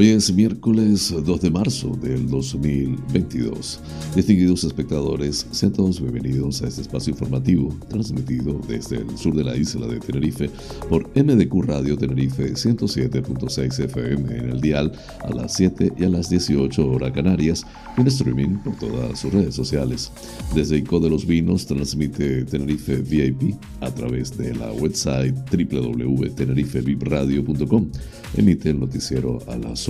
Hoy es miércoles 2 de marzo del 2022. Distinguidos espectadores, sean todos bienvenidos a este espacio informativo transmitido desde el sur de la isla de Tenerife por MDQ Radio Tenerife 107.6 FM en el dial a las 7 y a las 18 horas canarias en streaming por todas sus redes sociales. Desde Ico de los Vinos transmite Tenerife VIP a través de la website www.tenerifevipradio.com. Emite el noticiero a las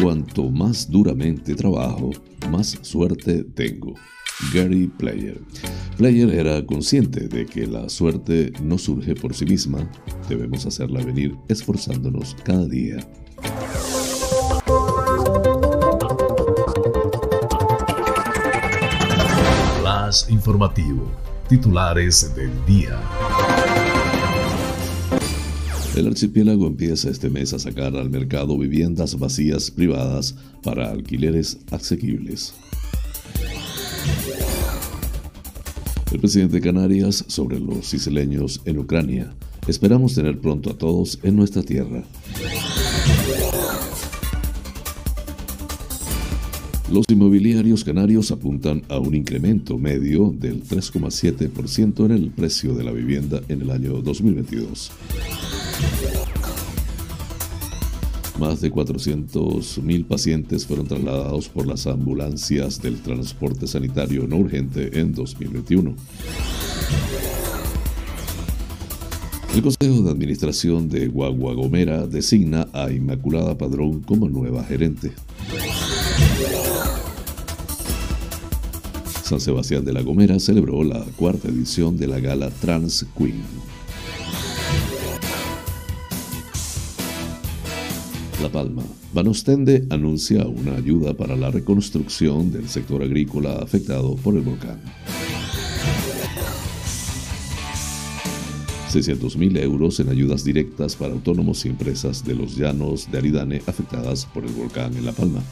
Cuanto más duramente trabajo, más suerte tengo. Gary Player. Player era consciente de que la suerte no surge por sí misma, debemos hacerla venir esforzándonos cada día. Flash informativo. Titulares del día. El archipiélago empieza este mes a sacar al mercado viviendas vacías privadas para alquileres asequibles. El presidente de Canarias sobre los isleños en Ucrania. Esperamos tener pronto a todos en nuestra tierra. Los inmobiliarios canarios apuntan a un incremento medio del 3,7% en el precio de la vivienda en el año 2022. Más de 400.000 pacientes fueron trasladados por las ambulancias del transporte sanitario no urgente en 2021. El Consejo de Administración de Guagua Gomera designa a Inmaculada Padrón como nueva gerente. San Sebastián de la Gomera celebró la cuarta edición de la gala Trans Queen. La Palma. Banostende anuncia una ayuda para la reconstrucción del sector agrícola afectado por el volcán. 600.000 euros en ayudas directas para autónomos y empresas de los llanos de Aridane afectadas por el volcán en La Palma.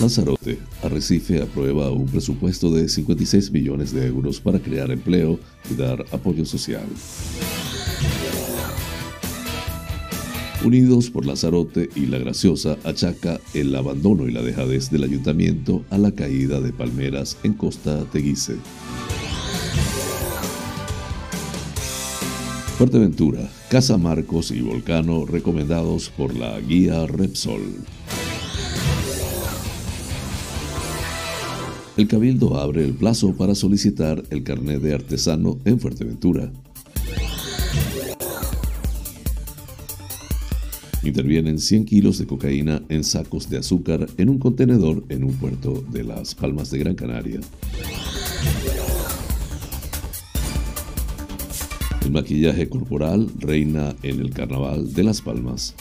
Lanzarote, Arrecife aprueba un presupuesto de 56 millones de euros para crear empleo y dar apoyo social. Unidos por Lanzarote y La Graciosa achaca el abandono y la dejadez del ayuntamiento a la caída de palmeras en Costa Teguise. Fuerteventura, Casa Marcos y Volcano recomendados por la guía Repsol. El Cabildo abre el plazo para solicitar el carnet de artesano en Fuerteventura. Intervienen 100 kilos de cocaína en sacos de azúcar en un contenedor en un puerto de Las Palmas de Gran Canaria. El maquillaje corporal reina en el Carnaval de Las Palmas.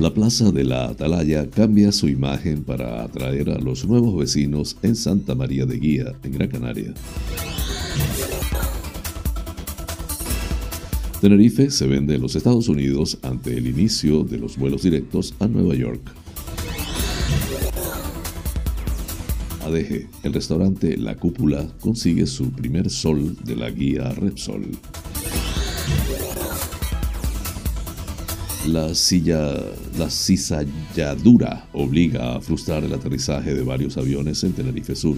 La plaza de la Atalaya cambia su imagen para atraer a los nuevos vecinos en Santa María de Guía, en Gran Canaria. Tenerife se vende en los Estados Unidos ante el inicio de los vuelos directos a Nueva York. ADG, el restaurante La Cúpula consigue su primer sol de la guía Repsol. La, silla, la cizalladura obliga a frustrar el aterrizaje de varios aviones en Tenerife Sur.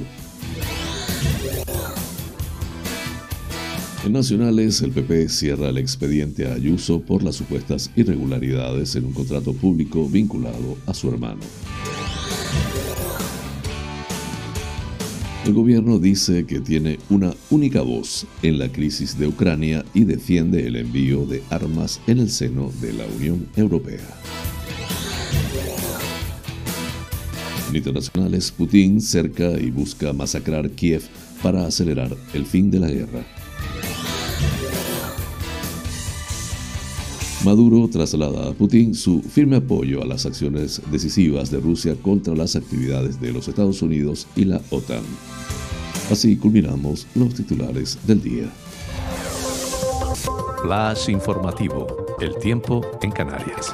En Nacionales, el PP cierra el expediente a Ayuso por las supuestas irregularidades en un contrato público vinculado a su hermano. El gobierno dice que tiene una única voz en la crisis de Ucrania y defiende el envío de armas en el seno de la Unión Europea. En internacionales, Putin cerca y busca masacrar Kiev para acelerar el fin de la guerra. Maduro traslada a Putin su firme apoyo a las acciones decisivas de Rusia contra las actividades de los Estados Unidos y la OTAN. Así culminamos los titulares del día. El tiempo en Canarias.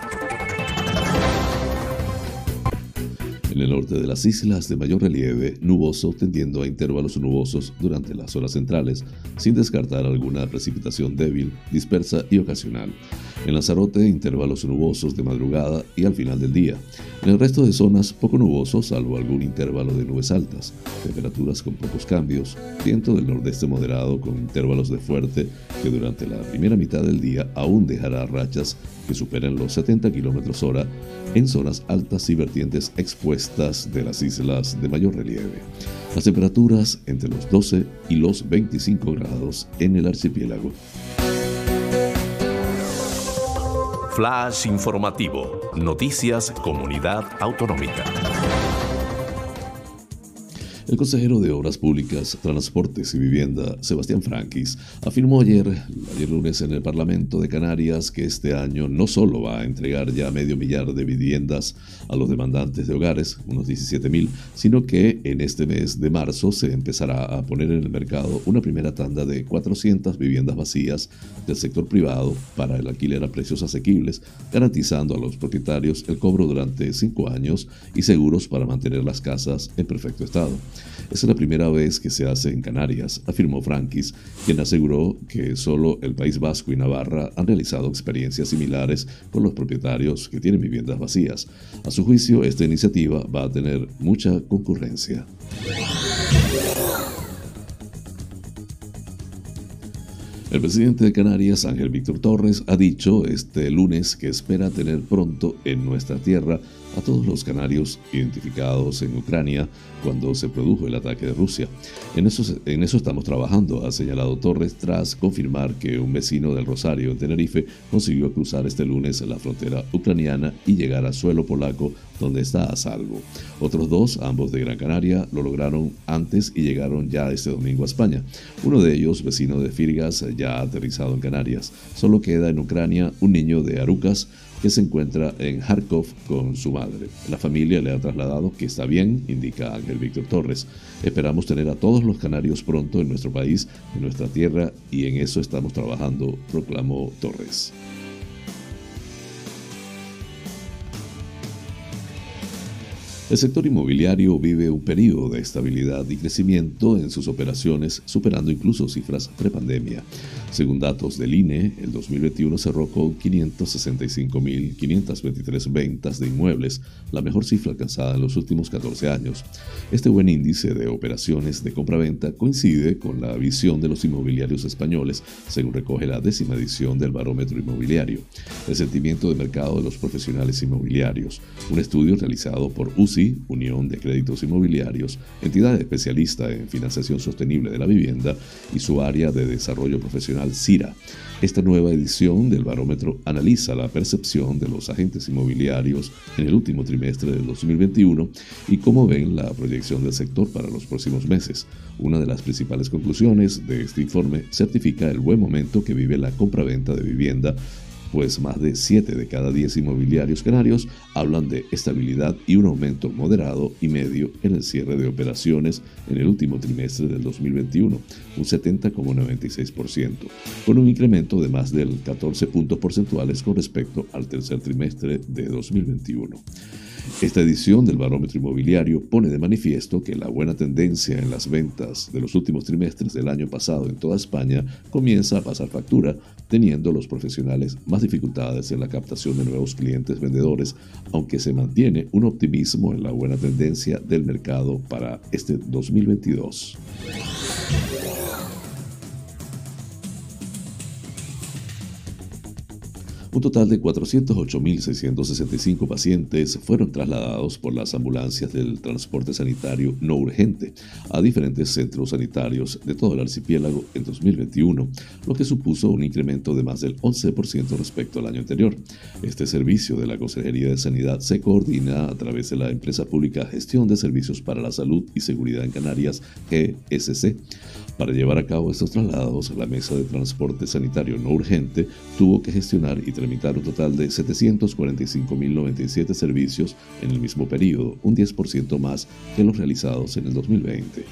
En el norte de las islas de mayor relieve, nuboso tendiendo a intervalos nubosos durante las horas centrales, sin descartar alguna precipitación débil, dispersa y ocasional. En Lanzarote, intervalos nubosos de madrugada y al final del día. En el resto de zonas, poco nuboso, salvo algún intervalo de nubes altas. Temperaturas con pocos cambios. Viento del nordeste moderado con intervalos de fuerte que durante la primera mitad del día aún dejará rachas que superen los 70 km hora en zonas altas y vertientes expuestas de las islas de mayor relieve. Las temperaturas entre los 12 y los 25 grados en el archipiélago. Flash informativo. Noticias Comunidad Autonómica. El consejero de Obras Públicas, Transportes y Vivienda, Sebastián Frankis, afirmó ayer, ayer lunes en el Parlamento de Canarias que este año no solo va a entregar ya medio millar de viviendas a los demandantes de hogares, unos 17 mil, sino que en este mes de marzo se empezará a poner en el mercado una primera tanda de 400 viviendas vacías del sector privado para el alquiler a precios asequibles, garantizando a los propietarios el cobro durante cinco años y seguros para mantener las casas en perfecto estado. Es la primera vez que se hace en Canarias, afirmó Frankis, quien aseguró que solo el País Vasco y Navarra han realizado experiencias similares con los propietarios que tienen viviendas vacías. A su juicio, esta iniciativa va a tener mucha concurrencia. El presidente de Canarias, Ángel Víctor Torres, ha dicho este lunes que espera tener pronto en nuestra tierra a todos los canarios identificados en Ucrania cuando se produjo el ataque de Rusia. En eso, estamos trabajando, ha señalado Torres tras confirmar que un vecino del Rosario en Tenerife consiguió cruzar este lunes la frontera ucraniana y llegar a suelo polaco donde está a salvo. Otros dos, ambos de Gran Canaria, lo lograron antes y llegaron ya este domingo a España. Uno de ellos, vecino de Firgas, ya ha aterrizado en Canarias. Solo queda en Ucrania un niño de Arucas que se encuentra en Kharkov con su madre. La familia le ha trasladado que está bien, indica Ángel Víctor Torres. Esperamos tener a todos los canarios pronto en nuestro país, en nuestra tierra, y en eso estamos trabajando, proclamó Torres. El sector inmobiliario vive un periodo de estabilidad y crecimiento en sus operaciones, superando incluso cifras prepandemia. Según datos del INE, el 2021 cerró con 565.523 ventas de inmuebles, la mejor cifra alcanzada en los últimos 14 años. Este buen índice de operaciones de compra-venta coincide con la visión de los inmobiliarios españoles, según recoge la décima edición del Barómetro Inmobiliario. El sentimiento de mercado de los profesionales inmobiliarios, un estudio realizado por Unión de Créditos Inmobiliarios, entidad especialista en financiación sostenible de la vivienda y su área de desarrollo profesional CIRA. Esta nueva edición del barómetro analiza la percepción de los agentes inmobiliarios en el último trimestre del 2021 y cómo ven la proyección del sector para los próximos meses. Una de las principales conclusiones de este informe certifica el buen momento que vive la compraventa de vivienda pues más de 7 de cada 10 inmobiliarios canarios hablan de estabilidad y un aumento moderado y medio en el cierre de operaciones en el último trimestre del 2021, un 70,96%, con un incremento de más del 14 puntos porcentuales con respecto al tercer trimestre de 2021. Esta edición del barómetro inmobiliario pone de manifiesto que la buena tendencia en las ventas de los últimos trimestres del año pasado en toda España comienza a pasar factura, teniendo los profesionales más dificultades en la captación de nuevos clientes vendedores, aunque se mantiene un optimismo en la buena tendencia del mercado para este 2022. Un total de 408.665 pacientes fueron trasladados por las ambulancias del transporte sanitario no urgente a diferentes centros sanitarios de todo el archipiélago en 2021, lo que supuso un incremento de más del 11% respecto al año anterior. Este servicio de la Consejería de Sanidad se coordina a través de la empresa pública Gestión de Servicios para la Salud y Seguridad en Canarias, GSC. Para llevar a cabo estos traslados, la Mesa de Transporte Sanitario No Urgente tuvo que gestionar y tramitar un total de 745.097 servicios en el mismo periodo, un 10% más que los realizados en el 2020.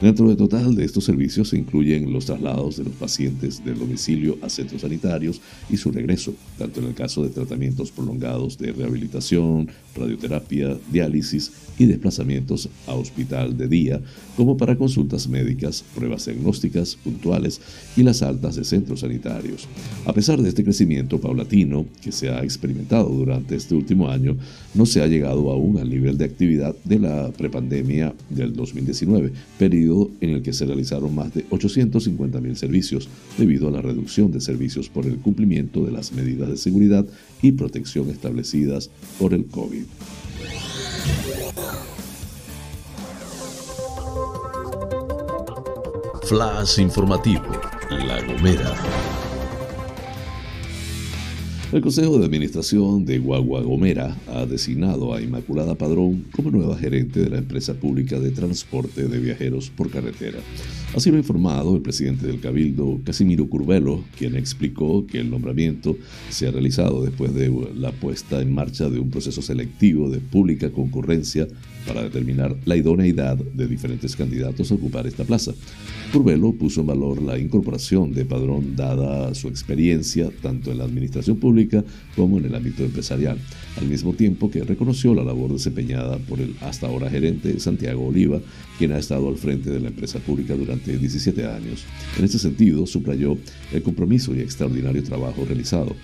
Dentro del total de estos servicios se incluyen los traslados de los pacientes del domicilio a centros sanitarios y su regreso, tanto en el caso de tratamientos prolongados de rehabilitación, radioterapia, diálisis y desplazamientos a hospital de día, como para consultas médicas, pruebas diagnósticas puntuales y las altas de centros sanitarios. A pesar de este crecimiento paulatino que se ha experimentado durante este último año, no se ha llegado aún al nivel de actividad de la prepandemia del 2019, periodo en el que se realizaron más de 850.000 servicios debido a la reducción de servicios por el cumplimiento de las medidas de seguridad y protección establecidas por el COVID. Flash informativo, La Gomera. El Consejo de Administración de Guagua Gomera ha designado a Inmaculada Padrón como nueva gerente de la empresa pública de transporte de viajeros por carretera. Así lo ha informado el presidente del Cabildo, Casimiro Curvelo, quien explicó que el nombramiento se ha realizado después de la puesta en marcha de un proceso selectivo de pública concurrencia para determinar la idoneidad de diferentes candidatos a ocupar esta plaza. Curvelo puso en valor la incorporación de Padrón dada su experiencia tanto en la administración pública como en el ámbito empresarial, al mismo tiempo que reconoció la labor desempeñada por el hasta ahora gerente Santiago Oliva, quien ha estado al frente de la empresa pública durante 17 años. En este sentido, subrayó el compromiso y extraordinario trabajo realizado.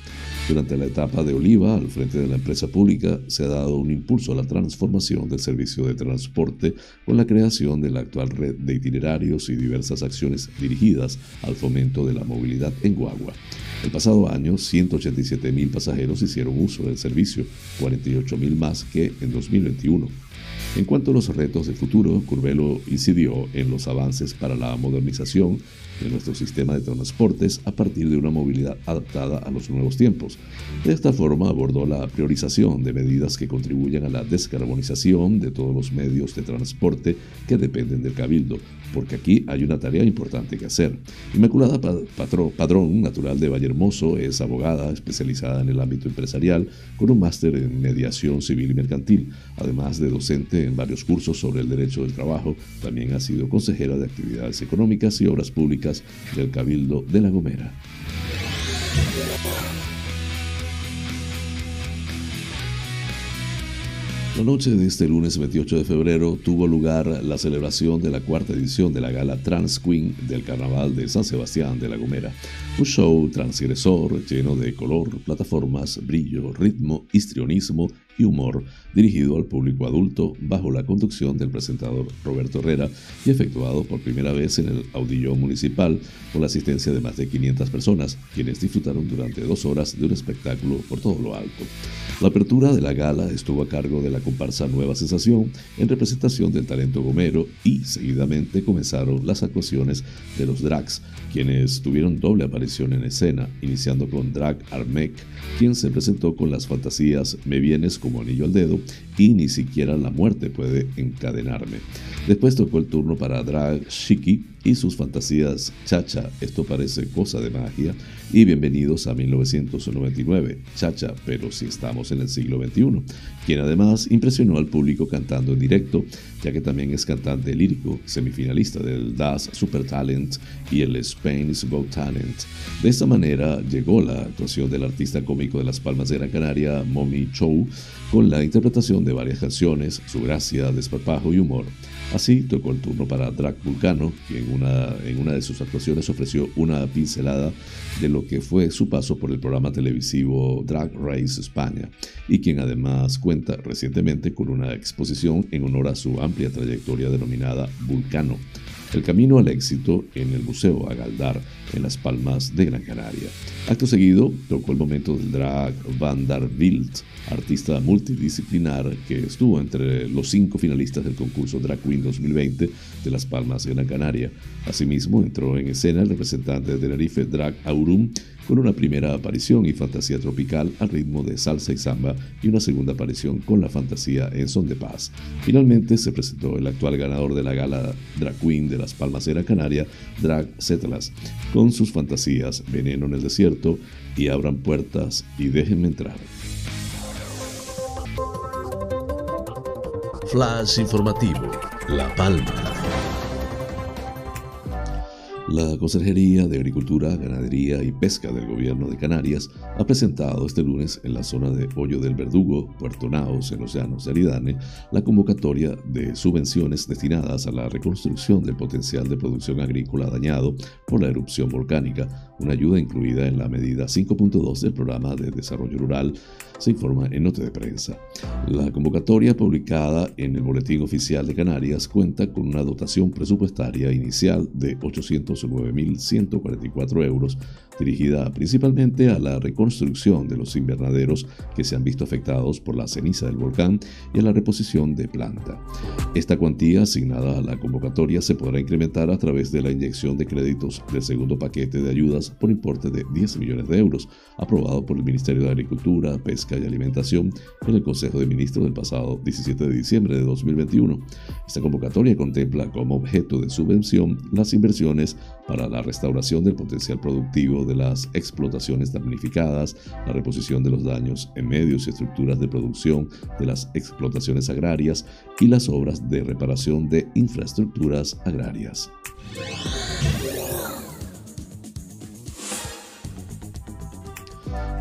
Durante la etapa de Oliva, al frente de la empresa pública, se ha dado un impulso a la transformación del servicio de transporte con la creación de la actual red de itinerarios y diversas acciones dirigidas al fomento de la movilidad en Guagua. El pasado año, 187.000 pasajeros hicieron uso del servicio, 48.000 más que en 2021. En cuanto a los retos de futuro, Curvelo incidió en los avances para la modernización de nuestro sistema de transportes a partir de una movilidad adaptada a los nuevos tiempos. De esta forma abordó la priorización de medidas que contribuyan a la descarbonización de todos los medios de transporte que dependen del cabildo, porque aquí hay una tarea importante que hacer. Inmaculada Padrón, natural de Vallehermoso, es abogada especializada en el ámbito empresarial con un máster en mediación civil y mercantil, además de docente en varios cursos sobre el derecho del trabajo, también ha sido consejera de actividades económicas y obras públicas del Cabildo de La Gomera. La noche de este lunes 28 de febrero tuvo lugar la celebración de la cuarta edición de la gala Trans Queen del Carnaval de San Sebastián de la Gomera. Un show transgresor lleno de color, plataformas, brillo, ritmo, histrionismo y humor, dirigido al público adulto bajo la conducción del presentador Roberto Herrera y efectuado por primera vez en el Audillón Municipal con la asistencia de más de 500 personas, quienes disfrutaron durante dos horas de un espectáculo por todo lo alto. La apertura de la gala estuvo a cargo de la comparsa Nueva Sensación en representación del talento gomero y seguidamente comenzaron las actuaciones de los drags, quienes tuvieron doble aparición en escena, iniciando con Drag Armek, quien se presentó con las fantasías Me vienes como anillo al dedo y ni siquiera la muerte puede encadenarme. Después tocó el turno para Drag Shiki y sus fantasías Chacha, esto parece cosa de magia, y bienvenidos a 1999, Chacha, pero si estamos en el siglo XXI, quien además impresionó al público cantando en directo, ya que también es cantante lírico, semifinalista del Das Super Talent y el Spain's Go Talent. De esta manera llegó la actuación del artista cómico de Las Palmas de Gran Canaria, Mommy Chow, con la interpretación de varias canciones, su gracia, desparpajo y humor. Así tocó el turno para Drag Vulcano, quien una, en una de sus actuaciones ofreció una pincelada de lo que fue su paso por el programa televisivo Drag Race España, y quien además cuenta recientemente con una exposición en honor a su amplia trayectoria denominada Vulcano. El camino al éxito en el Museo Agaldar, en Las Palmas de Gran Canaria. Acto seguido, tocó el momento del drag Van der Wild, artista multidisciplinar que estuvo entre los cinco finalistas del concurso Drag Queen 2020 de Las Palmas de Gran Canaria. Asimismo, entró en escena el representante de Tenerife Drag Aurum con una primera aparición y fantasía tropical al ritmo de salsa y samba y una segunda aparición con la fantasía en son de paz. Finalmente se presentó el actual ganador de la gala Drag Queen de Las Palmas de Gran Canaria, Drag Setlas, con sus fantasías Veneno en el desierto y Abran puertas y déjenme entrar. Flash informativo, La Palma. La Consejería de Agricultura, Ganadería y Pesca del Gobierno de Canarias ha presentado este lunes en la zona de Hoyo del Verdugo, Puerto Naos, en los llanos de Aridane, la convocatoria de subvenciones destinadas a la reconstrucción del potencial de producción agrícola dañado por la erupción volcánica, una ayuda incluida en la medida 5.2 del Programa de Desarrollo Rural se informa en nota de prensa. La convocatoria publicada en el Boletín Oficial de Canarias cuenta con una dotación presupuestaria inicial de 809.144 euros dirigida principalmente a la reconstrucción de los invernaderos que se han visto afectados por la ceniza del volcán y a la reposición de planta. Esta cuantía asignada a la convocatoria se podrá incrementar a través de la inyección de créditos del segundo paquete de ayudas por importe de 10 millones de euros, aprobado por el Ministerio de Agricultura, Pesca y Alimentación en el Consejo de Ministros del pasado 17 de diciembre de 2021. Esta convocatoria contempla como objeto de subvención las inversiones para la restauración del potencial productivo de las explotaciones damnificadas, la reposición de los daños en medios y estructuras de producción de las explotaciones agrarias y las obras de reparación de infraestructuras agrarias.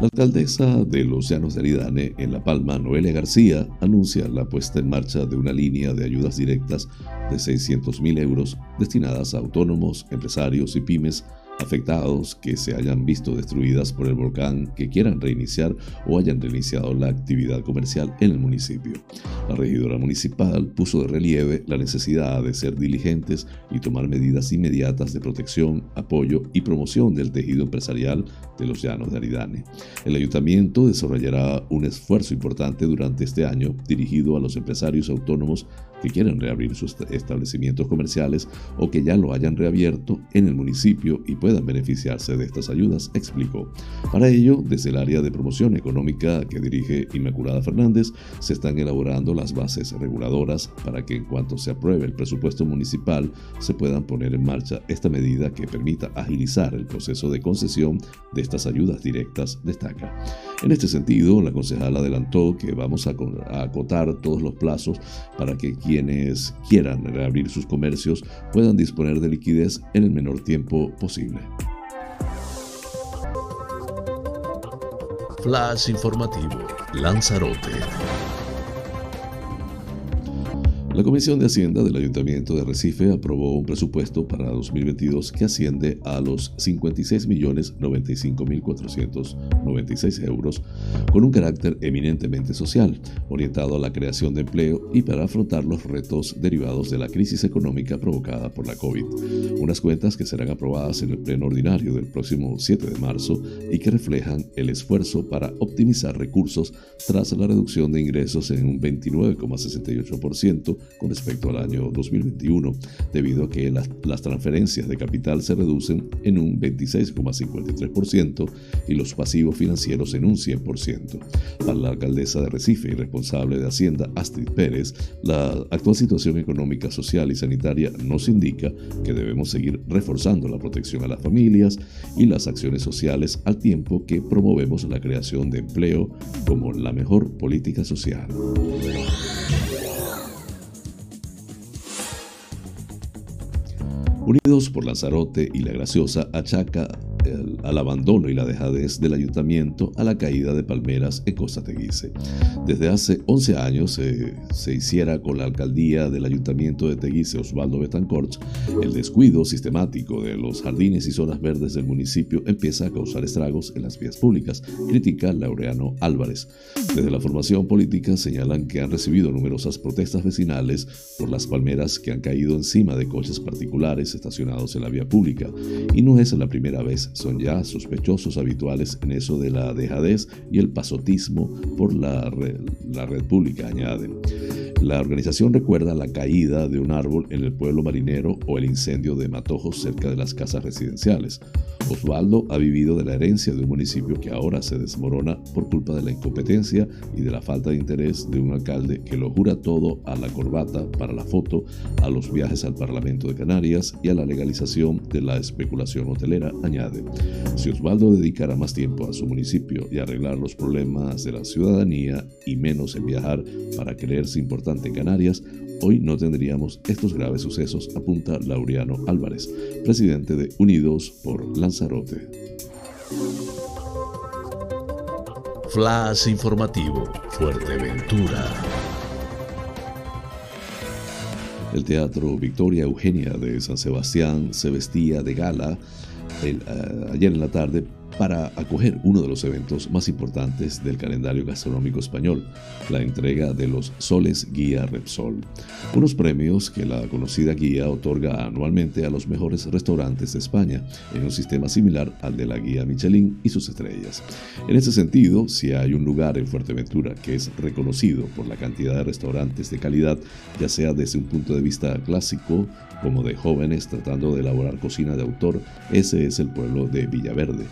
La alcaldesa de los de Aridane, en La Palma, Noelia García, anuncia la puesta en marcha de una línea de ayudas directas de 600.000 euros destinadas a autónomos, empresarios y pymes afectados que se hayan visto destruidas por el volcán que quieran reiniciar o hayan reiniciado la actividad comercial en el municipio. La regidora municipal puso de relieve la necesidad de ser diligentes y tomar medidas inmediatas de protección, apoyo y promoción del tejido empresarial de los llanos de Aridane. El ayuntamiento desarrollará un esfuerzo importante durante este año dirigido a los empresarios autónomos que quieran reabrir sus establecimientos comerciales o que ya lo hayan reabierto en el municipio y puedan beneficiarse de estas ayudas, explicó. Para ello, desde el área de promoción económica que dirige Inmaculada Fernández, se están elaborando las bases reguladoras para que en cuanto se apruebe el presupuesto municipal se puedan poner en marcha esta medida que permita agilizar el proceso de concesión de estas ayudas directas, destaca. En este sentido, la concejal adelantó que vamos a acotar todos los plazos para que quienes quieran reabrir sus comercios puedan disponer de liquidez en el menor tiempo posible. Flash informativo, Lanzarote. La Comisión de Hacienda del Ayuntamiento de Recife aprobó un presupuesto para 2022 que asciende a los 56.095.496 euros, con un carácter eminentemente social, orientado a la creación de empleo y para afrontar los retos derivados de la crisis económica provocada por la COVID. Unas cuentas que serán aprobadas en el pleno ordinario del próximo 7 de marzo y que reflejan el esfuerzo para optimizar recursos tras la reducción de ingresos en un 29,68% con respecto al año 2021, debido a que las, las transferencias de capital se reducen en un 26,53% y los pasivos financieros en un 100%. Para la alcaldesa de Recife y responsable de Hacienda, Astrid Pérez, la actual situación económica, social y sanitaria nos indica que debemos seguir reforzando la protección a las familias y las acciones sociales al tiempo que promovemos la creación de empleo como la mejor política social. Unidos por Lanzarote y La Graciosa achaca al abandono y la dejadez del ayuntamiento a la caída de palmeras en Costa Teguise. Desde hace 11 años se hiciera con la alcaldía del ayuntamiento de Teguise Osvaldo Betancourt, el descuido sistemático de los jardines y zonas verdes del municipio empieza a causar estragos en las vías públicas, critica Laureano Álvarez. Desde la formación política señalan que han recibido numerosas protestas vecinales por las palmeras que han caído encima de coches particulares estacionados en la vía pública. Y no es la primera vez, son ya sospechosos habituales en eso de la dejadez y el pasotismo por la red, la red pública, añaden. La organización recuerda la caída de un árbol en el pueblo marinero o el incendio de matojos cerca de las casas residenciales. Osvaldo ha vivido de la herencia de un municipio que ahora se desmorona por culpa de la incompetencia y de la falta de interés de un alcalde que lo jura todo a la corbata para la foto, a los viajes al Parlamento de Canarias y a la legalización de la especulación hotelera, añade. Si Osvaldo dedicara más tiempo a su municipio y arreglar los problemas de la ciudadanía y menos en viajar para creerse importante en Canarias, hoy no tendríamos estos graves sucesos, apunta Laureano Álvarez, presidente de Unidos por Lanzarote. Flash informativo, Fuerteventura. El Teatro Victoria Eugenia de San Sebastián se vestía de gala eh, ayer en la tarde para acoger uno de los eventos más importantes del calendario gastronómico español, la entrega de los Soles Guía Repsol, unos premios que la conocida guía otorga anualmente a los mejores restaurantes de España, en un sistema similar al de la guía Michelin y sus estrellas. En ese sentido, si hay un lugar en Fuerteventura que es reconocido por la cantidad de restaurantes de calidad, ya sea desde un punto de vista clásico como de jóvenes tratando de elaborar cocina de autor, ese es el pueblo de Villaverde.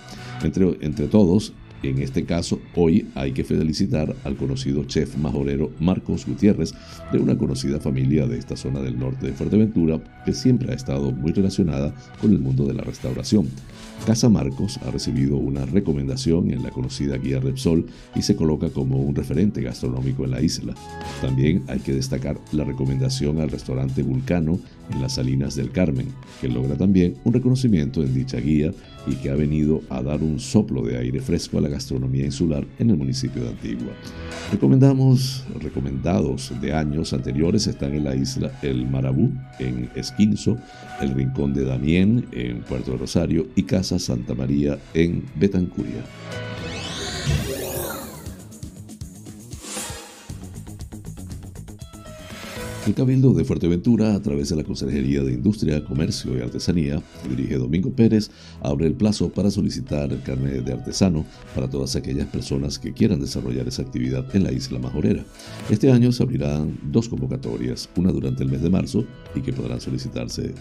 Entre, entre todos, en este caso, hoy hay que felicitar al conocido chef majorero Marcos Gutiérrez, de una conocida familia de esta zona del norte de Fuerteventura, que siempre ha estado muy relacionada con el mundo de la restauración. Casa Marcos ha recibido una recomendación en la conocida guía Repsol y se coloca como un referente gastronómico en la isla. También hay que destacar la recomendación al restaurante Vulcano en las Salinas del Carmen, que logra también un reconocimiento en dicha guía y que ha venido a dar un soplo de aire fresco a la gastronomía insular en el municipio de Antigua. Recomendamos, recomendados de años anteriores están en la isla El Marabú, en Esquinzo, el Rincón de Damién, en Puerto Rosario, y Casa Santa María, en Betancuria. El Cabildo de Fuerteventura, a través de la Consejería de Industria, Comercio y Artesanía, dirige Domingo Pérez, abre el plazo para solicitar el carnet de artesano para todas aquellas personas que quieran desarrollar esa actividad en la isla Majorera. Este año se abrirán dos convocatorias, una durante el mes de marzo y que podrán solicitarse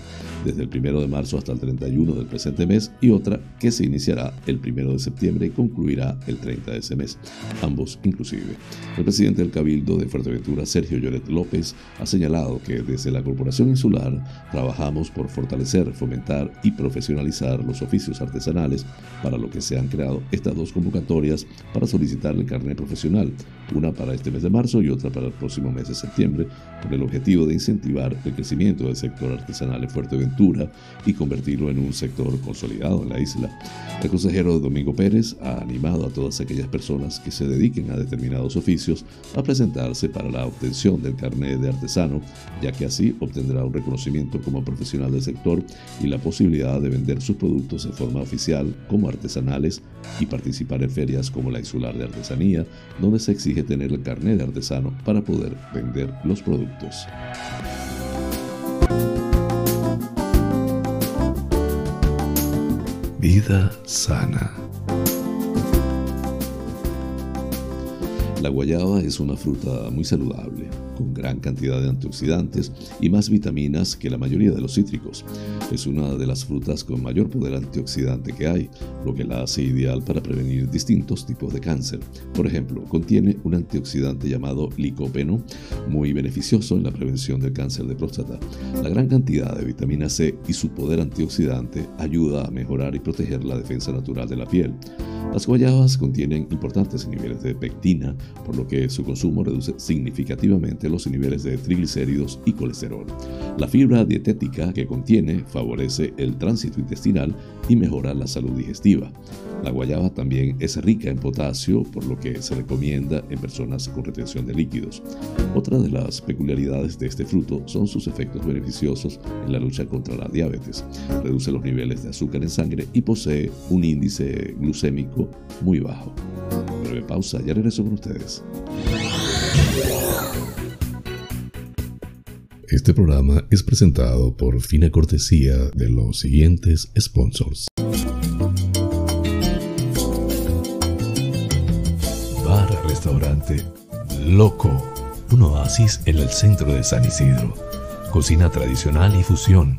desde el 1 de marzo hasta el 31 del presente mes y otra que se iniciará el 1 de septiembre y concluirá el 30 de ese mes, ambos inclusive. El presidente del Cabildo de Fuerteventura, Sergio Lloret López, señalado que desde la Corporación Insular trabajamos por fortalecer, fomentar y profesionalizar los oficios artesanales, para lo que se han creado estas dos convocatorias para solicitar el carnet profesional, una para este mes de marzo y otra para el próximo mes de septiembre, con el objetivo de incentivar el crecimiento del sector artesanal en Fuerteventura y convertirlo en un sector consolidado en la isla. El consejero Domingo Pérez ha animado a todas aquellas personas que se dediquen a determinados oficios a presentarse para la obtención del carnet de artesano ya que así obtendrá un reconocimiento como profesional del sector y la posibilidad de vender sus productos de forma oficial como artesanales y participar en ferias como la Insular de Artesanía, donde se exige tener el carnet de artesano para poder vender los productos. Vida sana. La guayaba es una fruta muy saludable, con gran cantidad de antioxidantes y más vitaminas que la mayoría de los cítricos. Es una de las frutas con mayor poder antioxidante que hay, lo que la hace ideal para prevenir distintos tipos de cáncer. Por ejemplo, contiene un antioxidante llamado licopeno, muy beneficioso en la prevención del cáncer de próstata. La gran cantidad de vitamina C y su poder antioxidante ayuda a mejorar y proteger la defensa natural de la piel. Las guayabas contienen importantes niveles de pectina, por lo que su consumo reduce significativamente los niveles de triglicéridos y colesterol. La fibra dietética que contiene favorece el tránsito intestinal y mejora la salud digestiva. La guayaba también es rica en potasio, por lo que se recomienda en personas con retención de líquidos. Otra de las peculiaridades de este fruto son sus efectos beneficiosos en la lucha contra la diabetes. Reduce los niveles de azúcar en sangre y posee un índice glucémico muy bajo. Breve pausa, ya regreso con ustedes. Este programa es presentado por fina cortesía de los siguientes sponsors. restaurante Loco, un oasis en el centro de San Isidro. Cocina tradicional y fusión,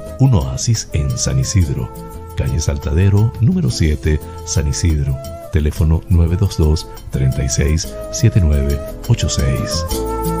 Un oasis en San Isidro. Calle Saltadero, número 7, San Isidro. Teléfono 922 36 7986.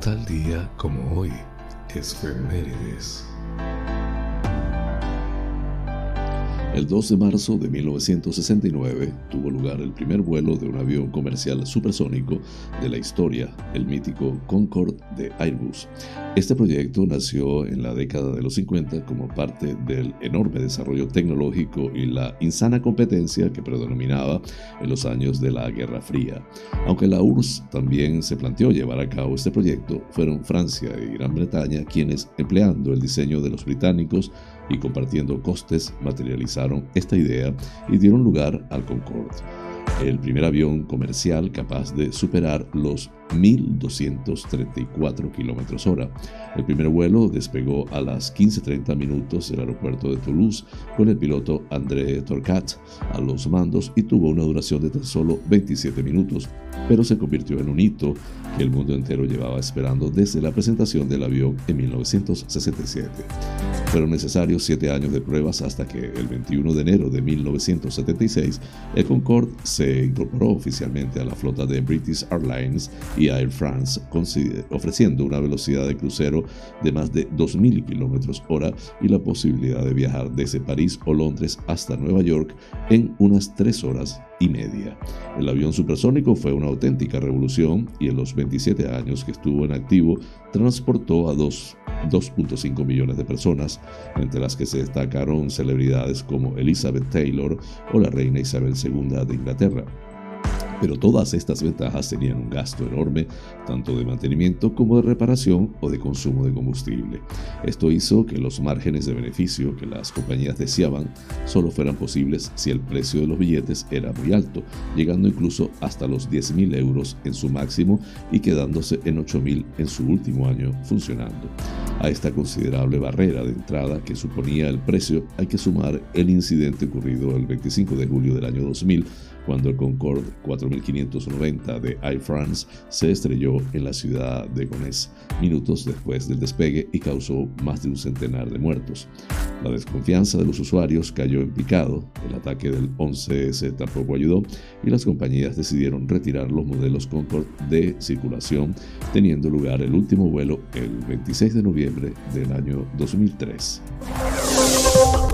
Tal día como hoy, es Femérides. El 2 de marzo de 1969 tuvo lugar el primer vuelo de un avión comercial supersónico de la historia, el mítico Concorde de Airbus. Este proyecto nació en la década de los 50 como parte del enorme desarrollo tecnológico y la insana competencia que predominaba en los años de la Guerra Fría. Aunque la URSS también se planteó llevar a cabo este proyecto, fueron Francia y Gran Bretaña quienes, empleando el diseño de los británicos, y compartiendo costes materializaron esta idea y dieron lugar al Concorde, el primer avión comercial capaz de superar los 1.234 km hora. El primer vuelo despegó a las 15.30 minutos del aeropuerto de Toulouse con el piloto André Torcat a los mandos y tuvo una duración de tan solo 27 minutos, pero se convirtió en un hito que el mundo entero llevaba esperando desde la presentación del avión en 1967. Fueron necesarios siete años de pruebas hasta que el 21 de enero de 1976 el Concorde se incorporó oficialmente a la flota de British Airlines y Air France, ofreciendo una velocidad de crucero de más de 2.000 km hora y la posibilidad de viajar desde París o Londres hasta Nueva York en unas tres horas y media. El avión supersónico fue una auténtica revolución y en los 27 años que estuvo en activo transportó a 2.5 millones de personas, entre las que se destacaron celebridades como Elizabeth Taylor o la reina Isabel II de Inglaterra. Pero todas estas ventajas tenían un gasto enorme, tanto de mantenimiento como de reparación o de consumo de combustible. Esto hizo que los márgenes de beneficio que las compañías deseaban solo fueran posibles si el precio de los billetes era muy alto, llegando incluso hasta los 10.000 euros en su máximo y quedándose en 8.000 en su último año funcionando. A esta considerable barrera de entrada que suponía el precio hay que sumar el incidente ocurrido el 25 de julio del año 2000 cuando el Concorde 4590 de Air France se estrelló en la ciudad de Gonesse minutos después del despegue y causó más de un centenar de muertos. La desconfianza de los usuarios cayó en picado, el ataque del 11S tampoco ayudó y las compañías decidieron retirar los modelos Concorde de circulación, teniendo lugar el último vuelo el 26 de noviembre del año 2003.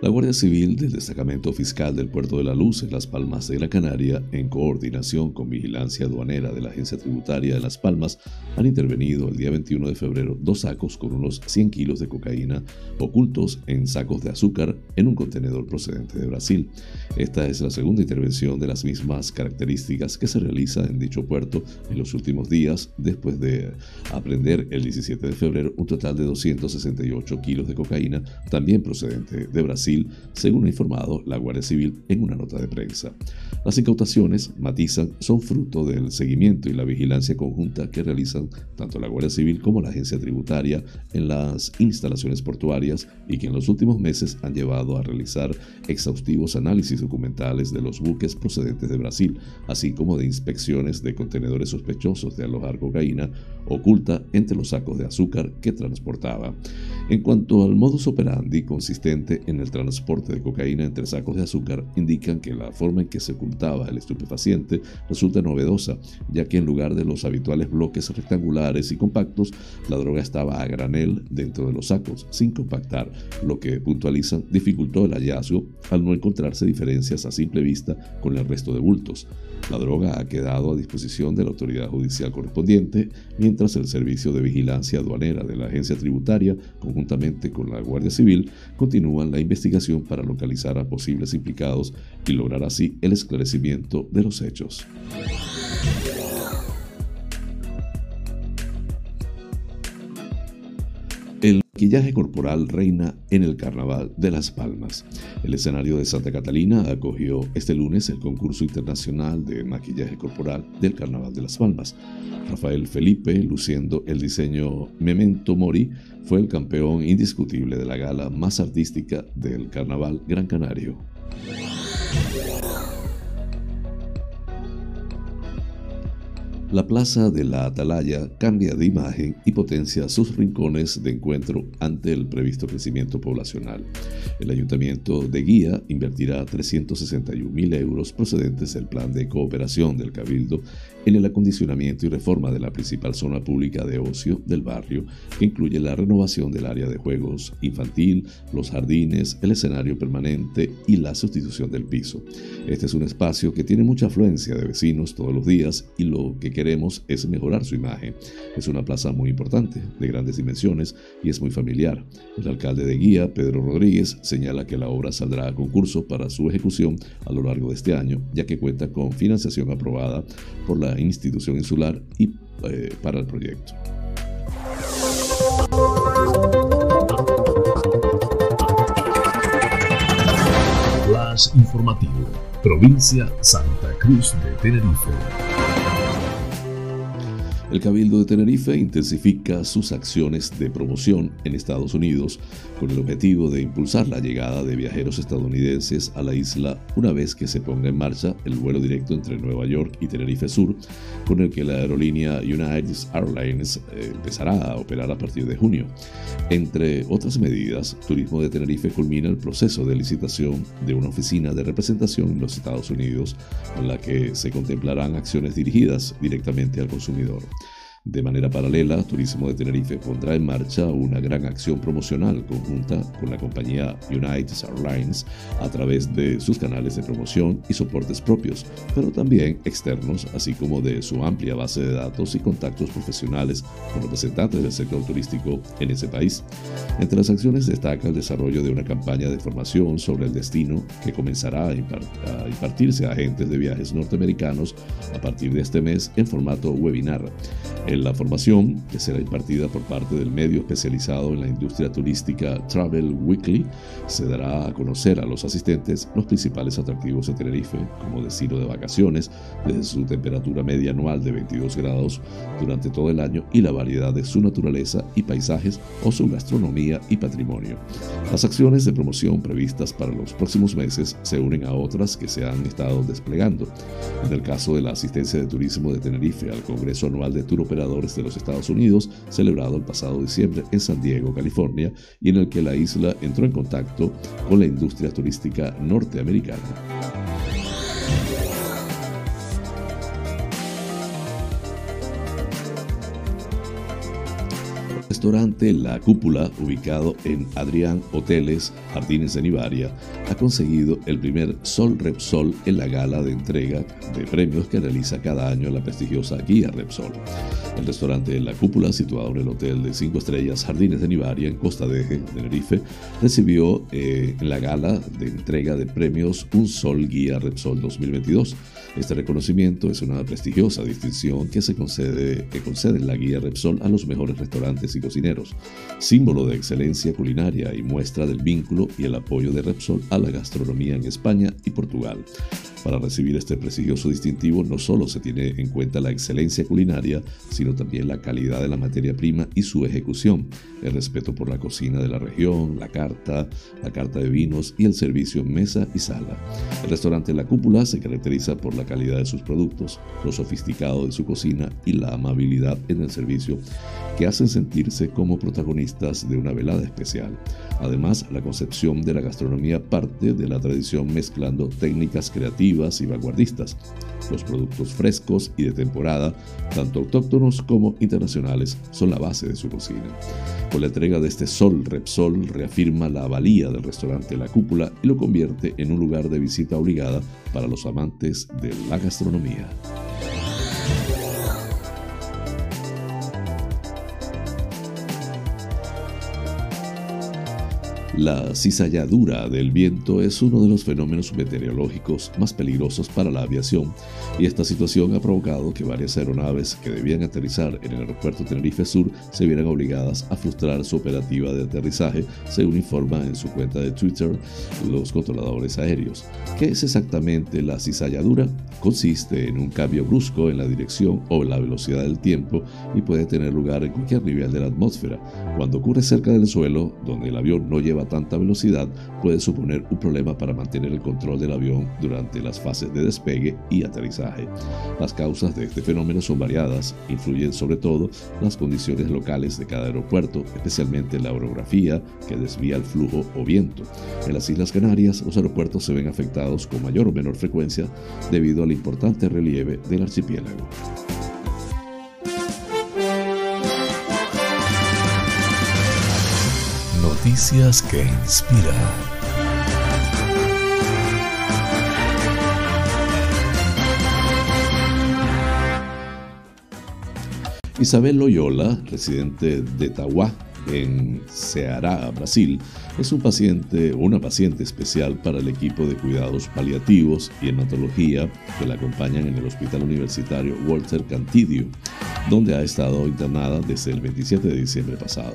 La Guardia Civil del Destacamento Fiscal del Puerto de la Luz en Las Palmas de la Canaria, en coordinación con Vigilancia Aduanera de la Agencia Tributaria de Las Palmas, han intervenido el día 21 de febrero dos sacos con unos 100 kilos de cocaína ocultos en sacos de azúcar en un contenedor procedente de Brasil. Esta es la segunda intervención de las mismas características que se realiza en dicho puerto en los últimos días, después de aprender el 17 de febrero un total de 268 kilos de cocaína, también procedente de Brasil según ha informado la Guardia Civil en una nota de prensa. Las incautaciones, matizan, son fruto del seguimiento y la vigilancia conjunta que realizan tanto la Guardia Civil como la Agencia Tributaria en las instalaciones portuarias y que en los últimos meses han llevado a realizar exhaustivos análisis documentales de los buques procedentes de Brasil, así como de inspecciones de contenedores sospechosos de alojar cocaína oculta entre los sacos de azúcar que transportaba. En cuanto al modus operandi consistente en el transporte de cocaína entre sacos de azúcar, indican que la forma en que se ocultaba el estupefaciente resulta novedosa, ya que en lugar de los habituales bloques rectangulares y compactos, la droga estaba a granel dentro de los sacos, sin compactar, lo que puntualizan dificultó el hallazgo al no encontrarse diferencias a simple vista con el resto de bultos. La droga ha quedado a disposición de la autoridad judicial correspondiente, mientras el Servicio de Vigilancia Aduanera de la Agencia Tributaria, conjuntamente con la Guardia Civil, continúan la investigación para localizar a posibles implicados y lograr así el esclarecimiento de los hechos. Maquillaje corporal reina en el Carnaval de Las Palmas. El escenario de Santa Catalina acogió este lunes el concurso internacional de maquillaje corporal del Carnaval de Las Palmas. Rafael Felipe, luciendo el diseño Memento Mori, fue el campeón indiscutible de la gala más artística del Carnaval Gran Canario. La plaza de la Atalaya cambia de imagen y potencia sus rincones de encuentro ante el previsto crecimiento poblacional. El ayuntamiento de Guía invertirá 361 mil euros procedentes del plan de cooperación del Cabildo en el acondicionamiento y reforma de la principal zona pública de ocio del barrio, que incluye la renovación del área de juegos infantil, los jardines, el escenario permanente y la sustitución del piso. Este es un espacio que tiene mucha afluencia de vecinos todos los días y lo que queremos es mejorar su imagen. Es una plaza muy importante, de grandes dimensiones y es muy familiar. El alcalde de Guía, Pedro Rodríguez, señala que la obra saldrá a concurso para su ejecución a lo largo de este año, ya que cuenta con financiación aprobada por la institución insular y eh, para el proyecto. Flash informativo, provincia Santa Cruz de Tenerife. El Cabildo de Tenerife intensifica sus acciones de promoción en Estados Unidos con el objetivo de impulsar la llegada de viajeros estadounidenses a la isla una vez que se ponga en marcha el vuelo directo entre Nueva York y Tenerife Sur, con el que la aerolínea United Airlines eh, empezará a operar a partir de junio. Entre otras medidas, Turismo de Tenerife culmina el proceso de licitación de una oficina de representación en los Estados Unidos, con la que se contemplarán acciones dirigidas directamente al consumidor. De manera paralela, Turismo de Tenerife pondrá en marcha una gran acción promocional conjunta con la compañía United Airlines a través de sus canales de promoción y soportes propios, pero también externos, así como de su amplia base de datos y contactos profesionales con representantes del sector turístico en ese país. Entre las acciones destaca el desarrollo de una campaña de formación sobre el destino que comenzará a, impartirse a agentes de viajes norteamericanos a partir de este mes en formato webinar. En la formación, que será impartida por parte del medio especializado en la industria turística Travel Weekly, se dará a conocer a los asistentes los principales atractivos de Tenerife como destino de vacaciones, desde su temperatura media anual de 22 grados durante todo el año y la variedad de su naturaleza y paisajes o su gastronomía y patrimonio. Las acciones de promoción previstas para los próximos meses se unen a otras que se han estado desplegando. En el caso de la asistencia de turismo de Tenerife al Congreso Anual de Tour de los Estados Unidos, celebrado el pasado diciembre en San Diego, California, y en el que la isla entró en contacto con la industria turística norteamericana. Restaurante La Cúpula, ubicado en Adrián Hoteles, Jardines de Nivaria, ha conseguido el primer Sol Repsol en la gala de entrega de premios que realiza cada año la prestigiosa guía Repsol. El restaurante La Cúpula, situado en el hotel de 5 estrellas Jardines de Nivaria, en Costa de Eje, Tenerife, recibió eh, en la gala de entrega de premios un Sol Guía Repsol 2022 este reconocimiento es una prestigiosa distinción que se concede, que concede la guía Repsol a los mejores restaurantes cocineros, símbolo de excelencia culinaria y muestra del vínculo y el apoyo de Repsol a la gastronomía en España y Portugal. Para recibir este prestigioso distintivo no solo se tiene en cuenta la excelencia culinaria, sino también la calidad de la materia prima y su ejecución, el respeto por la cocina de la región, la carta, la carta de vinos y el servicio mesa y sala. El restaurante La Cúpula se caracteriza por la calidad de sus productos, lo sofisticado de su cocina y la amabilidad en el servicio que hacen sentirse como protagonistas de una velada especial. Además, la concepción de la gastronomía parte de la tradición mezclando técnicas creativas y vanguardistas. Los productos frescos y de temporada, tanto autóctonos como internacionales, son la base de su cocina. Con la entrega de este Sol Repsol reafirma la valía del restaurante La Cúpula y lo convierte en un lugar de visita obligada para los amantes de la gastronomía. La cizalladura del viento es uno de los fenómenos meteorológicos más peligrosos para la aviación y esta situación ha provocado que varias aeronaves que debían aterrizar en el aeropuerto Tenerife Sur se vieran obligadas a frustrar su operativa de aterrizaje, según informa en su cuenta de Twitter los controladores aéreos. ¿Qué es exactamente la cizalladura? Consiste en un cambio brusco en la dirección o la velocidad del tiempo y puede tener lugar en cualquier nivel de la atmósfera. Cuando ocurre cerca del suelo, donde el avión no lleva tanta velocidad puede suponer un problema para mantener el control del avión durante las fases de despegue y aterrizaje. Las causas de este fenómeno son variadas, influyen sobre todo las condiciones locales de cada aeropuerto, especialmente la orografía que desvía el flujo o viento. En las Islas Canarias, los aeropuertos se ven afectados con mayor o menor frecuencia debido al importante relieve del archipiélago. Noticias que inspiran. Isabel Loyola, residente de Tahuá, en Ceará, Brasil, es un paciente una paciente especial para el equipo de cuidados paliativos y hematología que la acompañan en el Hospital Universitario Walter Cantidio, donde ha estado internada desde el 27 de diciembre pasado.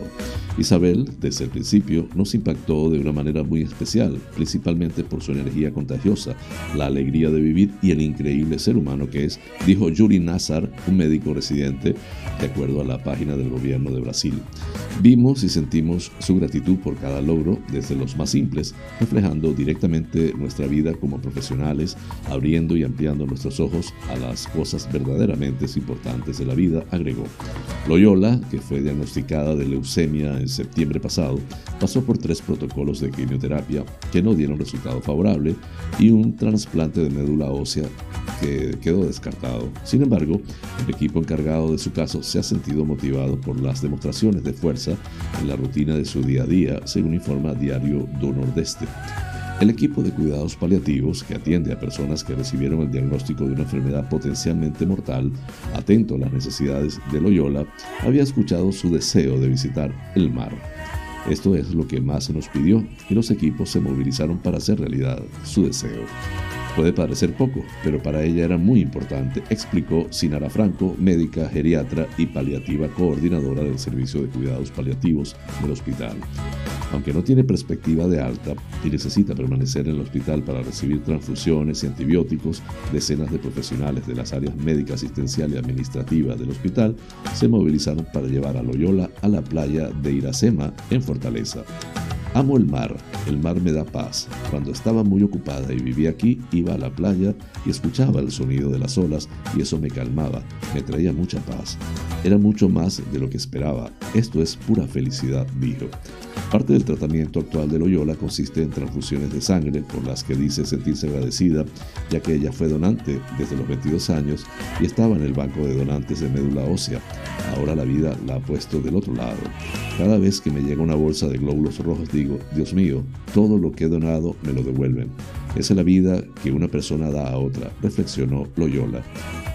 Isabel, desde el principio, nos impactó de una manera muy especial, principalmente por su energía contagiosa, la alegría de vivir y el increíble ser humano que es, dijo Yuri Nazar, un médico residente, de acuerdo a la página del gobierno de Brasil. Vimos y sentimos su gratitud por cada logro, desde los más simples, reflejando directamente nuestra vida como profesionales, abriendo y ampliando nuestros ojos a las cosas verdaderamente importantes de la vida, agregó. Loyola, que fue diagnosticada de leucemia en septiembre pasado, pasó por tres protocolos de quimioterapia que no dieron resultado favorable y un trasplante de médula ósea que quedó descartado. Sin embargo, el equipo encargado de su caso se ha sentido motivado por las demostraciones de fuerza en la rutina de su día a día, según informa Diario do Nordeste. El equipo de cuidados paliativos, que atiende a personas que recibieron el diagnóstico de una enfermedad potencialmente mortal, atento a las necesidades de Loyola, había escuchado su deseo de visitar el mar. Esto es lo que más nos pidió y los equipos se movilizaron para hacer realidad su deseo. Puede parecer poco, pero para ella era muy importante, explicó Sinara Franco, médica, geriatra y paliativa coordinadora del Servicio de Cuidados Paliativos del hospital. Aunque no tiene perspectiva de alta y necesita permanecer en el hospital para recibir transfusiones y antibióticos, decenas de profesionales de las áreas médica, asistencial y administrativa del hospital se movilizaron para llevar a Loyola a la playa de Iracema en Fortaleza. Amo el mar, el mar me da paz. Cuando estaba muy ocupada y vivía aquí, iba a la playa y escuchaba el sonido de las olas y eso me calmaba, me traía mucha paz. Era mucho más de lo que esperaba. Esto es pura felicidad, dijo. Parte del tratamiento actual de Loyola consiste en transfusiones de sangre, por las que dice sentirse agradecida, ya que ella fue donante desde los 22 años y estaba en el banco de donantes de médula ósea. Ahora la vida la ha puesto del otro lado. Cada vez que me llega una bolsa de glóbulos rojos digo, Dios mío, todo lo que he donado me lo devuelven. Esa es la vida que una persona da a otra, reflexionó Loyola.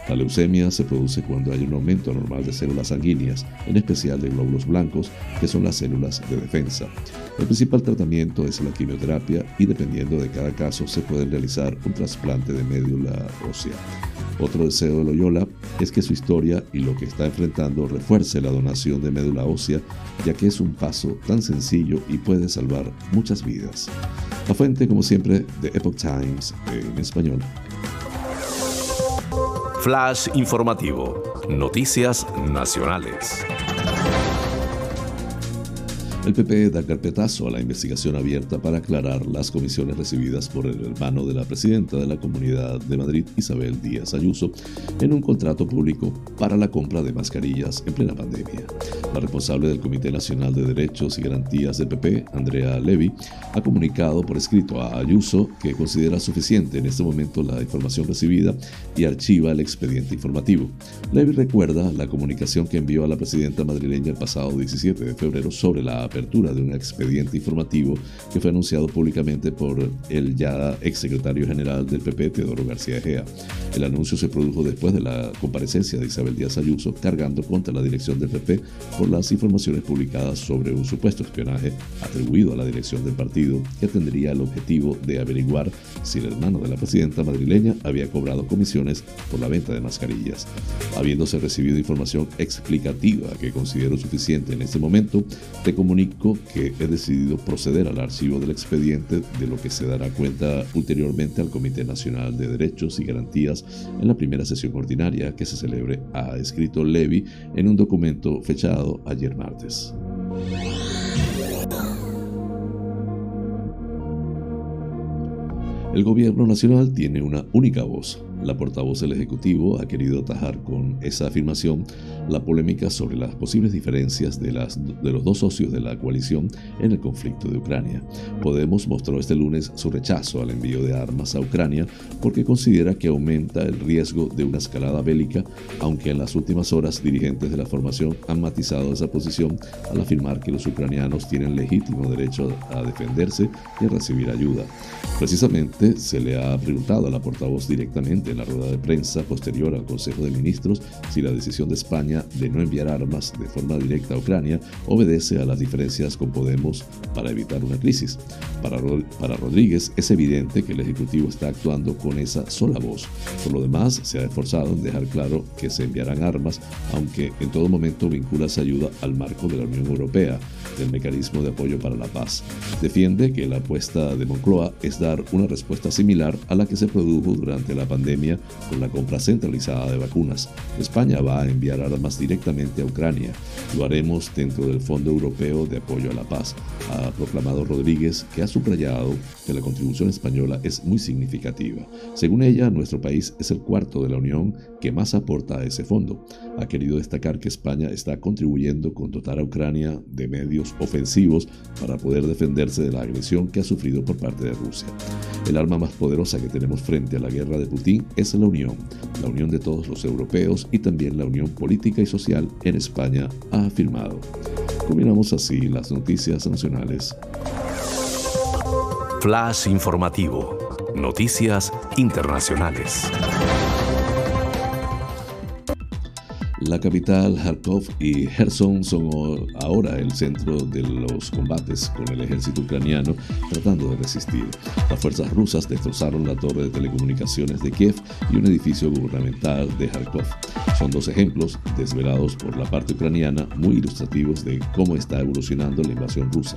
La leucemia se produce cuando hay un aumento anormal de células sanguíneas, en especial de glóbulos blancos, que son las células de defensa. El principal tratamiento es la quimioterapia y dependiendo de cada caso se puede realizar un trasplante de médula ósea. Otro deseo de Loyola es que su historia y lo que está enfrentando refuerce la donación de médula ósea, ya que es un paso tan sencillo y puede salvar muchas vidas. La fuente, como siempre, de Epoch Times en español. Flash informativo. Noticias nacionales. El PP da carpetazo a la investigación abierta para aclarar las comisiones recibidas por el hermano de la presidenta de la Comunidad de Madrid, Isabel Díaz Ayuso, en un contrato público para la compra de mascarillas en plena pandemia. La responsable del Comité Nacional de Derechos y Garantías del PP, Andrea Levy, ha comunicado por escrito a Ayuso que considera suficiente en este momento la información recibida y archiva el expediente informativo. Levy recuerda la comunicación que envió a la presidenta madrileña el pasado 17 de febrero sobre la de un expediente informativo que fue anunciado públicamente por el ya exsecretario general del PP, Teodoro García Egea. El anuncio se produjo después de la comparecencia de Isabel Díaz Ayuso cargando contra la dirección del PP por las informaciones publicadas sobre un supuesto espionaje atribuido a la dirección del partido que tendría el objetivo de averiguar si el hermano de la presidenta madrileña había cobrado comisiones por la venta de mascarillas. Habiéndose recibido información explicativa que considero suficiente en este momento, te comunico que he decidido proceder al archivo del expediente, de lo que se dará cuenta ulteriormente al Comité Nacional de Derechos y Garantías en la primera sesión ordinaria que se celebre, ha escrito Levy en un documento fechado ayer martes. El gobierno nacional tiene una única voz, la portavoz del Ejecutivo ha querido atajar con esa afirmación la polémica sobre las posibles diferencias de, las, de los dos socios de la coalición en el conflicto de Ucrania. Podemos mostró este lunes su rechazo al envío de armas a Ucrania porque considera que aumenta el riesgo de una escalada bélica, aunque en las últimas horas dirigentes de la formación han matizado esa posición al afirmar que los ucranianos tienen legítimo derecho a defenderse y a recibir ayuda. Precisamente se le ha preguntado a la portavoz directamente de la rueda de prensa posterior al Consejo de Ministros si la decisión de España de no enviar armas de forma directa a Ucrania obedece a las diferencias con Podemos para evitar una crisis. Para, para Rodríguez es evidente que el Ejecutivo está actuando con esa sola voz. Por lo demás, se ha esforzado en dejar claro que se enviarán armas, aunque en todo momento vincula esa ayuda al marco de la Unión Europea, del mecanismo de apoyo para la paz. Defiende que la apuesta de Moncloa es dar una respuesta similar a la que se produjo durante la pandemia con la compra centralizada de vacunas. España va a enviar armas directamente a Ucrania. Lo haremos dentro del Fondo Europeo de Apoyo a la Paz, ha proclamado Rodríguez, que ha subrayado que la contribución española es muy significativa. Según ella, nuestro país es el cuarto de la Unión que más aporta a ese fondo. Ha querido destacar que España está contribuyendo con dotar a Ucrania de medios ofensivos para poder defenderse de la agresión que ha sufrido por parte de Rusia. El arma más poderosa que tenemos frente a la guerra de Putin es la unión, la unión de todos los europeos y también la unión política y social en España, ha afirmado. Combinamos así las noticias nacionales. Flash informativo. Noticias internacionales. La capital, Kharkov y Kherson son ahora el centro de los combates con el ejército ucraniano tratando de resistir. Las fuerzas rusas destrozaron la torre de telecomunicaciones de Kiev y un edificio gubernamental de Kharkov. Son dos ejemplos desvelados por la parte ucraniana muy ilustrativos de cómo está evolucionando la invasión rusa.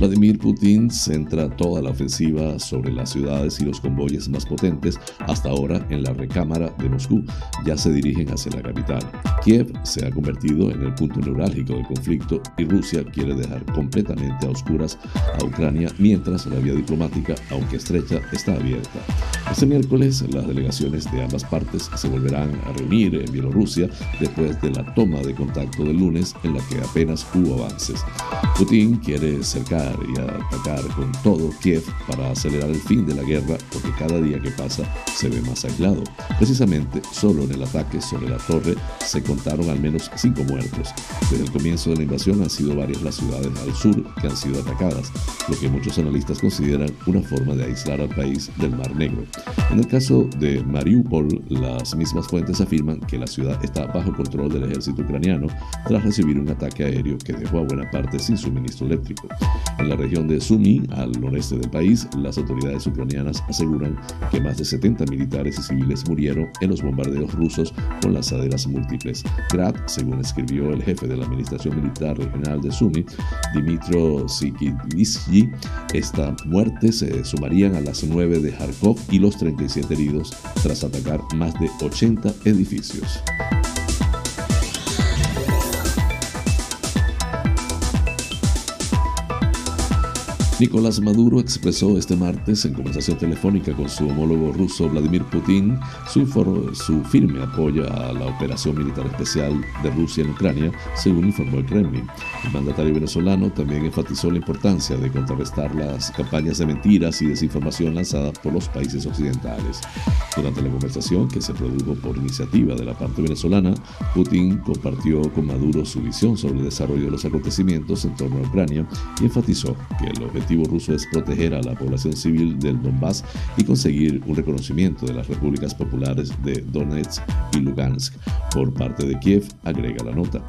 Vladimir Putin centra toda la ofensiva sobre las ciudades y los convoyes más potentes hasta ahora en la recámara de Moscú. Ya se dirigen hacia la capital. Kiev se ha convertido en el punto neurálgico del conflicto y Rusia quiere dejar completamente a oscuras a Ucrania mientras la vía diplomática, aunque estrecha, está abierta. Este miércoles las delegaciones de ambas partes se volverán a reunir en Bielorrusia después de la toma de contacto del lunes en la que apenas hubo avances. Putin quiere cercar y atacar con todo Kiev para acelerar el fin de la guerra porque cada día que pasa se ve más aislado. Precisamente solo en el ataque sobre la torre se contaron al menos cinco muertos. Desde el comienzo de la invasión han sido varias las ciudades al sur que han sido atacadas, lo que muchos analistas consideran una forma de aislar al país del Mar Negro. En el caso de Mariupol, las mismas fuentes afirman que la ciudad está bajo control del ejército ucraniano tras recibir un ataque aéreo que dejó a buena parte sin suministro eléctrico. En la región de Sumy, al noreste del país, las autoridades ucranianas aseguran que más de 70 militares y civiles murieron en los bombardeos rusos con lanzaderas múltiples. Grad, según escribió el jefe de la Administración Militar Regional de Sumy, Dimitro Sikilitsky, esta muerte se sumarían a las 9 de Kharkov y los 37 heridos tras atacar más de 80 edificios. Bye. Nicolás Maduro expresó este martes en conversación telefónica con su homólogo ruso Vladimir Putin su, su, firme apoyo a la operación militar especial de Rusia en Ucrania, según informó el Kremlin. El mandatario venezolano también enfatizó la importancia de contrarrestar las campañas de mentiras y desinformación lanzadas por los países occidentales. Durante la conversación, que se produjo por iniciativa de la parte venezolana, Putin compartió con Maduro su visión sobre el desarrollo de los acontecimientos en torno a Ucrania y enfatizó que el objetivo ruso es proteger a la población civil del Donbass y conseguir un reconocimiento de las repúblicas populares de Donetsk y Lugansk por parte de Kiev, agrega la nota.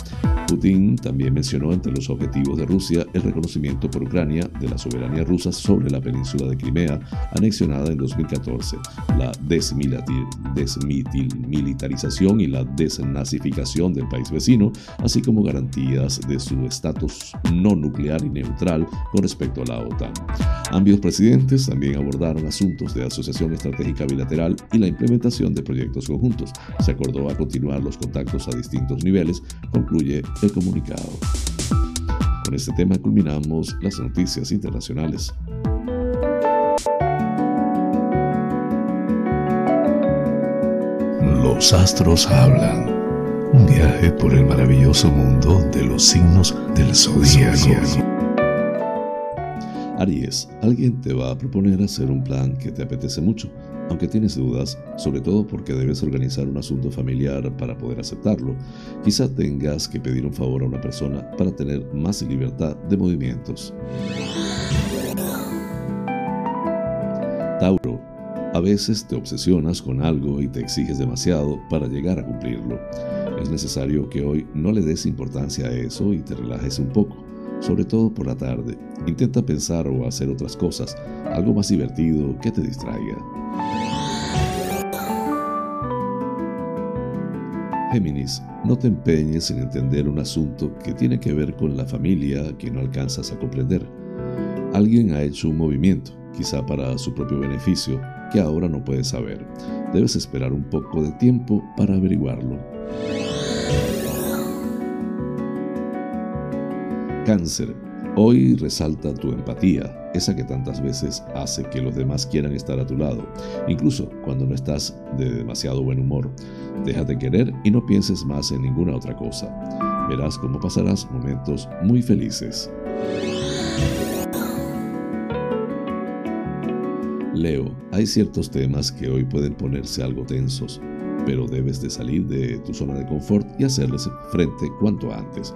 Putin también mencionó entre los objetivos de Rusia el reconocimiento por Ucrania de la soberanía rusa sobre la península de Crimea, anexionada en 2014, la desmilitarización y la desnazificación del país vecino, así como garantías de su estatus no nuclear y neutral con respecto a la OTAN. Ambos presidentes también abordaron asuntos de asociación estratégica bilateral y la implementación de proyectos conjuntos. Se acordó a continuar los contactos a distintos niveles, concluye el comunicado. Con este tema culminamos las noticias internacionales. Los astros hablan. Un viaje por el maravilloso mundo de los signos del zodiaco. Aries, alguien te va a proponer hacer un plan que te apetece mucho, aunque tienes dudas, sobre todo porque debes organizar un asunto familiar para poder aceptarlo. Quizá tengas que pedir un favor a una persona para tener más libertad de movimientos. Tauro, A veces te obsesionas con algo y te exiges demasiado para llegar a cumplirlo. Es necesario que hoy no le des importancia a eso y te relajes un poco, sobre todo por la tarde. Intenta pensar o hacer otras cosas, algo más divertido que te distraiga. Géminis, no te empeñes en entender un asunto que tiene que ver con la familia que no alcanzas a comprender. Alguien ha hecho un movimiento, quizá para su propio beneficio, que ahora no puedes saber. Debes esperar un poco de tiempo para averiguarlo. Cáncer. Hoy resalta tu empatía, esa que tantas veces hace que los demás quieran estar a tu lado, incluso cuando no estás de demasiado buen humor. Déjate querer y no pienses más en ninguna otra cosa. Verás cómo pasarás momentos muy felices. Leo, hay ciertos temas que hoy pueden ponerse algo tensos, pero debes de salir de tu zona de confort y hacerles frente cuanto antes.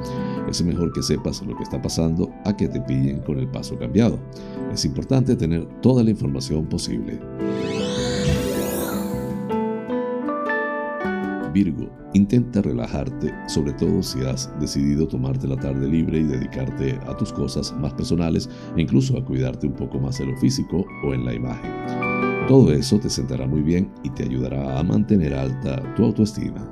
Es mejor que sepas lo que está pasando a que te pillen con el paso cambiado. Es importante tener toda la información posible. Virgo, intenta relajarte, sobre todo si has decidido tomarte la tarde libre y dedicarte a tus cosas más personales e incluso a cuidarte un poco más de lo físico o en la imagen. Todo eso te sentará muy bien y te ayudará a mantener alta tu autoestima.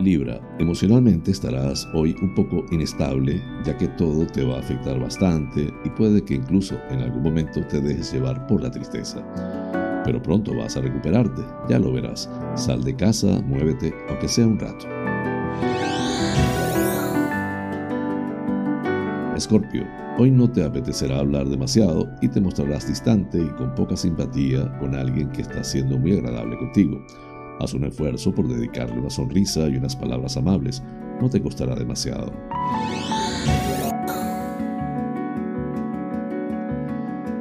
Libra, emocionalmente estarás hoy un poco inestable, ya que todo te va a afectar bastante y puede que incluso en algún momento te dejes llevar por la tristeza pero pronto vas a recuperarte, ya lo verás. Sal de casa, muévete, aunque sea un rato. Escorpio, hoy no te apetecerá hablar demasiado y te mostrarás distante y con poca simpatía con alguien que está siendo muy agradable contigo. Haz un esfuerzo por dedicarle una sonrisa y unas palabras amables, no te costará demasiado.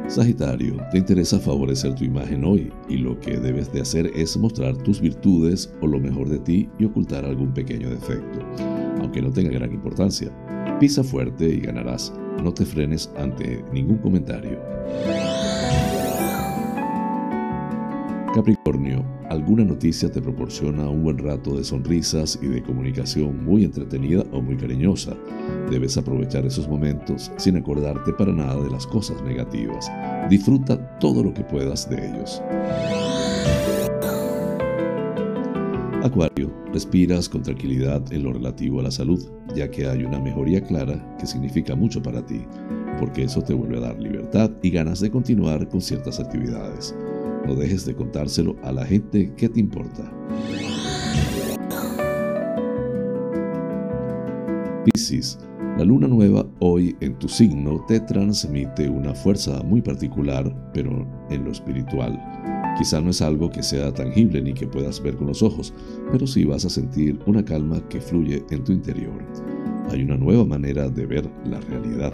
Sagitario, te interesa favorecer tu imagen hoy y lo que debes de hacer es mostrar tus virtudes o lo mejor de ti y ocultar algún pequeño defecto, aunque no tenga gran importancia. Pisa fuerte y ganarás, no te frenes ante ningún comentario. Capricornio, alguna noticia te proporciona un buen rato de sonrisas y de comunicación muy entretenida o muy cariñosa. Debes aprovechar esos momentos sin acordarte para nada de las cosas negativas. Disfruta todo lo que puedas de ellos. Acuario, respiras con tranquilidad en lo relativo a la salud, ya que hay una mejoría clara que significa mucho para ti, porque eso te vuelve a dar libertad y ganas de continuar con ciertas actividades. No dejes de contárselo a la gente que te importa. Piscis, la luna nueva hoy en tu signo te transmite una fuerza muy particular, pero en lo espiritual. Quizá no es algo que sea tangible ni que puedas ver con los ojos, pero sí vas a sentir una calma que fluye en tu interior. Hay una nueva manera de ver la realidad.